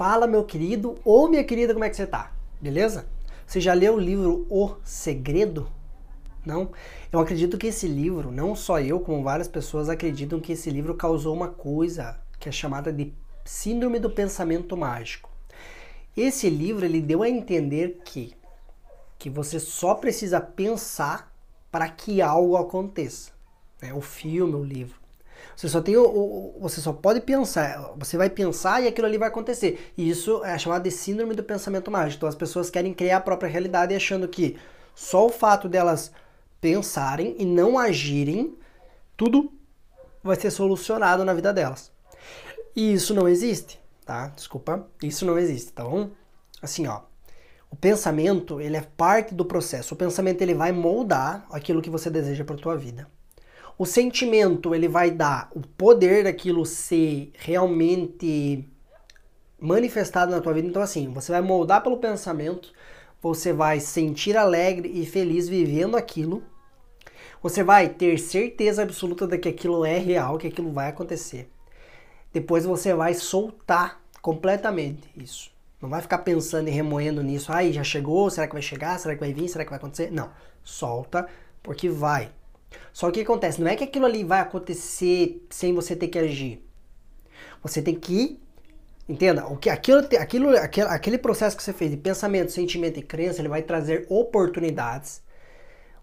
Fala, meu querido ou minha querida, como é que você tá? Beleza? Você já leu o livro O Segredo? Não? Eu acredito que esse livro, não só eu, como várias pessoas acreditam que esse livro causou uma coisa que é chamada de Síndrome do Pensamento Mágico. Esse livro ele deu a entender que que você só precisa pensar para que algo aconteça. Né? O filme, o livro. Você só tem o, o, você só pode pensar, você vai pensar e aquilo ali vai acontecer. E isso é chamado de síndrome do pensamento mágico. Então as pessoas querem criar a própria realidade achando que só o fato delas pensarem e não agirem, tudo vai ser solucionado na vida delas. E isso não existe, tá? Desculpa, isso não existe, tá bom? Assim, ó, o pensamento, ele é parte do processo. O pensamento ele vai moldar aquilo que você deseja para tua vida. O sentimento, ele vai dar o poder daquilo ser realmente manifestado na tua vida. Então, assim, você vai moldar pelo pensamento, você vai sentir alegre e feliz vivendo aquilo. Você vai ter certeza absoluta de que aquilo é real, que aquilo vai acontecer. Depois você vai soltar completamente isso. Não vai ficar pensando e remoendo nisso. Ai, já chegou? Será que vai chegar? Será que vai vir? Será que vai acontecer? Não. Solta, porque vai. Só que o que acontece? Não é que aquilo ali vai acontecer sem você ter que agir. Você tem que Entenda, o que aquilo, aquilo, aquele, aquele processo que você fez de pensamento, sentimento e crença, ele vai trazer oportunidades.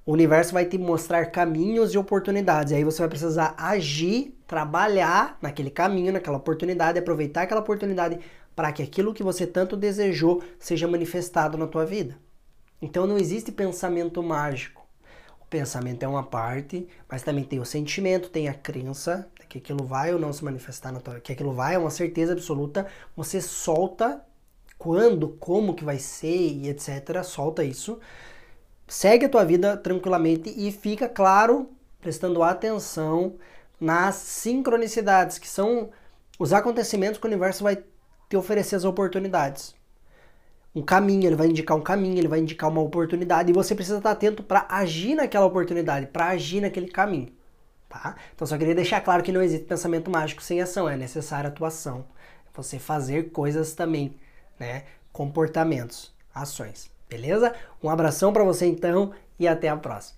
O universo vai te mostrar caminhos e oportunidades. E aí você vai precisar agir, trabalhar naquele caminho, naquela oportunidade, aproveitar aquela oportunidade para que aquilo que você tanto desejou seja manifestado na tua vida. Então não existe pensamento mágico pensamento é uma parte, mas também tem o sentimento, tem a crença que aquilo vai ou não se manifestar na tua, que aquilo vai é uma certeza absoluta. Você solta quando, como que vai ser e etc. Solta isso. Segue a tua vida tranquilamente e fica claro, prestando atenção nas sincronicidades, que são os acontecimentos que o universo vai te oferecer as oportunidades um caminho, ele vai indicar um caminho, ele vai indicar uma oportunidade e você precisa estar atento para agir naquela oportunidade, para agir naquele caminho, tá? Então só queria deixar claro que não existe pensamento mágico sem ação, é necessária atuação. Você fazer coisas também, né? Comportamentos, ações. Beleza? Um abração para você então e até a próxima.